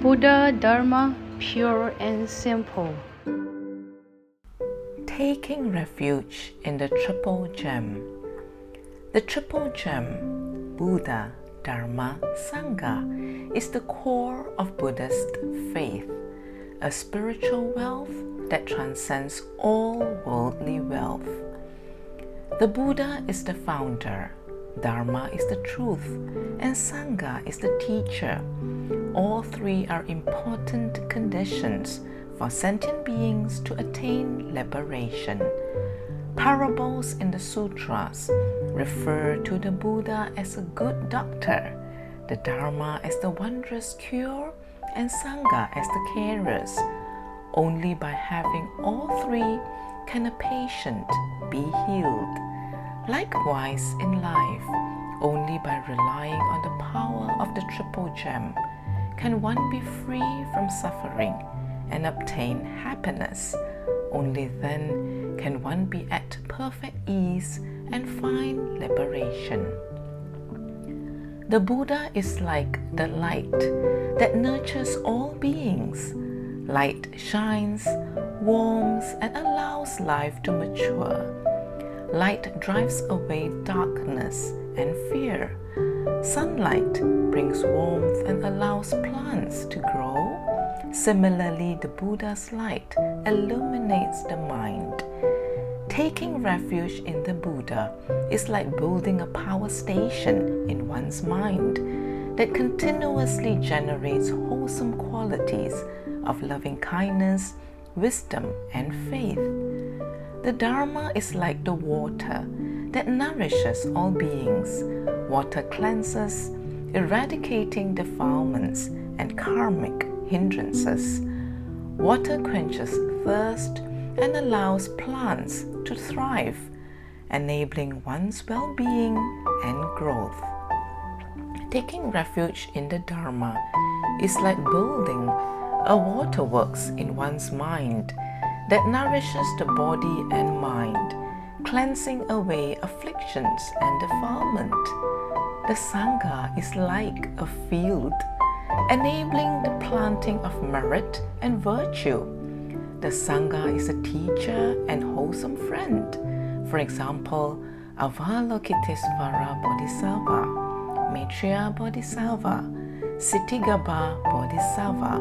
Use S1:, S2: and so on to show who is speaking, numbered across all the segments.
S1: Buddha Dharma pure and simple.
S2: Taking refuge in the Triple Gem. The Triple Gem, Buddha, Dharma, Sangha, is the core of Buddhist faith, a spiritual wealth that transcends all worldly wealth. The Buddha is the founder, Dharma is the truth, and Sangha is the teacher. All three are important conditions for sentient beings to attain liberation. Parables in the sutras refer to the Buddha as a good doctor, the Dharma as the wondrous cure, and Sangha as the carers. Only by having all three can a patient be healed. Likewise, in life, only by relying on the power of the Triple Gem can one be free from suffering and obtain happiness. Only then can one be at perfect ease and find liberation. The Buddha is like the light that nurtures all beings. Light shines, warms, and allows life to mature. Light drives away darkness and fear. Sunlight brings warmth and allows plants to grow. Similarly, the Buddha's light illuminates the mind. Taking refuge in the Buddha is like building a power station in one's mind that continuously generates wholesome qualities of loving kindness, wisdom, and faith. The Dharma is like the water that nourishes all beings. Water cleanses, eradicating defilements and karmic hindrances. Water quenches thirst and allows plants to thrive, enabling one's well being and growth. Taking refuge in the Dharma is like building a waterworks in one's mind that nourishes the body and mind, cleansing away afflictions and defilement. The Sangha is like a field, enabling the planting of merit and virtue. The Sangha is a teacher and wholesome friend. For example, Avalokitesvara Bodhisattva, Maitreya Bodhisattva, Ksitigarbha Bodhisattva,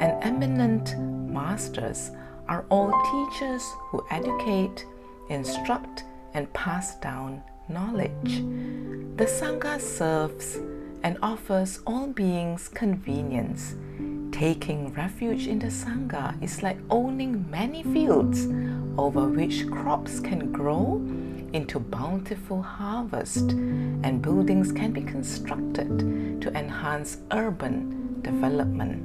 S2: and eminent masters are all teachers who educate, instruct, and pass down knowledge. The Sangha serves and offers all beings convenience. Taking refuge in the Sangha is like owning many fields over which crops can grow into bountiful harvest and buildings can be constructed to enhance urban development.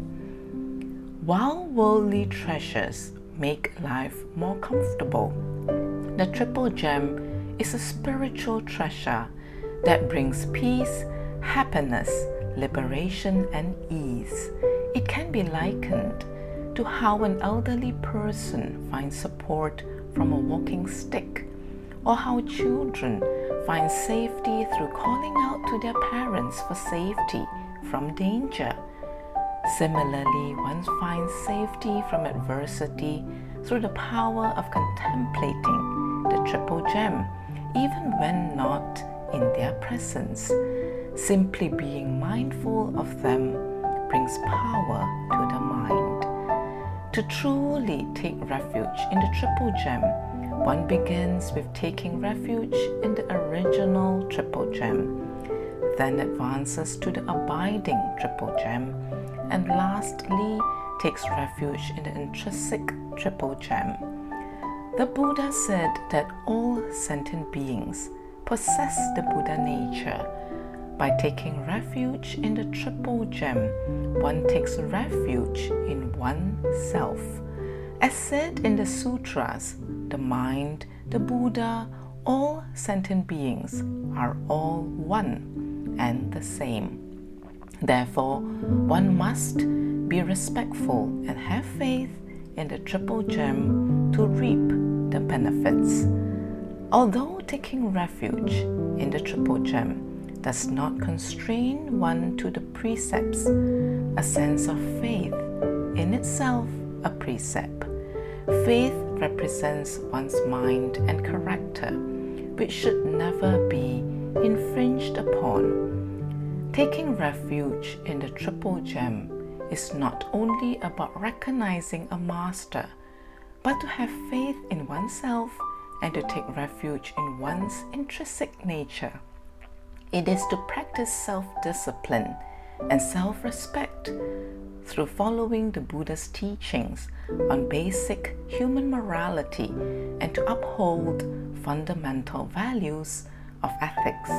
S2: While worldly treasures make life more comfortable. The Triple Gem is a spiritual treasure that brings peace, happiness, liberation, and ease. It can be likened to how an elderly person finds support from a walking stick, or how children find safety through calling out to their parents for safety from danger. Similarly, one finds safety from adversity through the power of contemplating the Triple Gem, even when not in their presence. Simply being mindful of them brings power to the mind. To truly take refuge in the Triple Gem, one begins with taking refuge in the original Triple Gem, then advances to the abiding Triple Gem and lastly takes refuge in the intrinsic triple gem. The Buddha said that all sentient beings possess the Buddha nature. By taking refuge in the triple gem, one takes refuge in oneself. As said in the sutras, the mind, the Buddha, all sentient beings are all one and the same. Therefore, one must be respectful and have faith in the Triple Gem to reap the benefits. Although taking refuge in the Triple Gem does not constrain one to the precepts, a sense of faith, in itself a precept. Faith represents one's mind and character, which should never be infringed upon. Taking refuge in the Triple Gem is not only about recognizing a master, but to have faith in oneself and to take refuge in one's intrinsic nature. It is to practice self discipline and self respect through following the Buddha's teachings on basic human morality and to uphold fundamental values of ethics.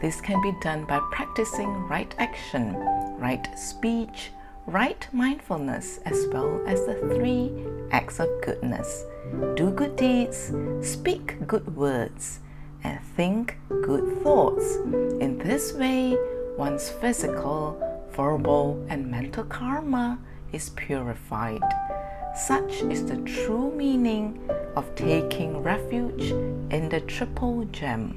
S2: This can be done by practicing right action, right speech, right mindfulness, as well as the three acts of goodness. Do good deeds, speak good words, and think good thoughts. In this way, one's physical, verbal, and mental karma is purified. Such is the true meaning of taking refuge in the Triple Gem.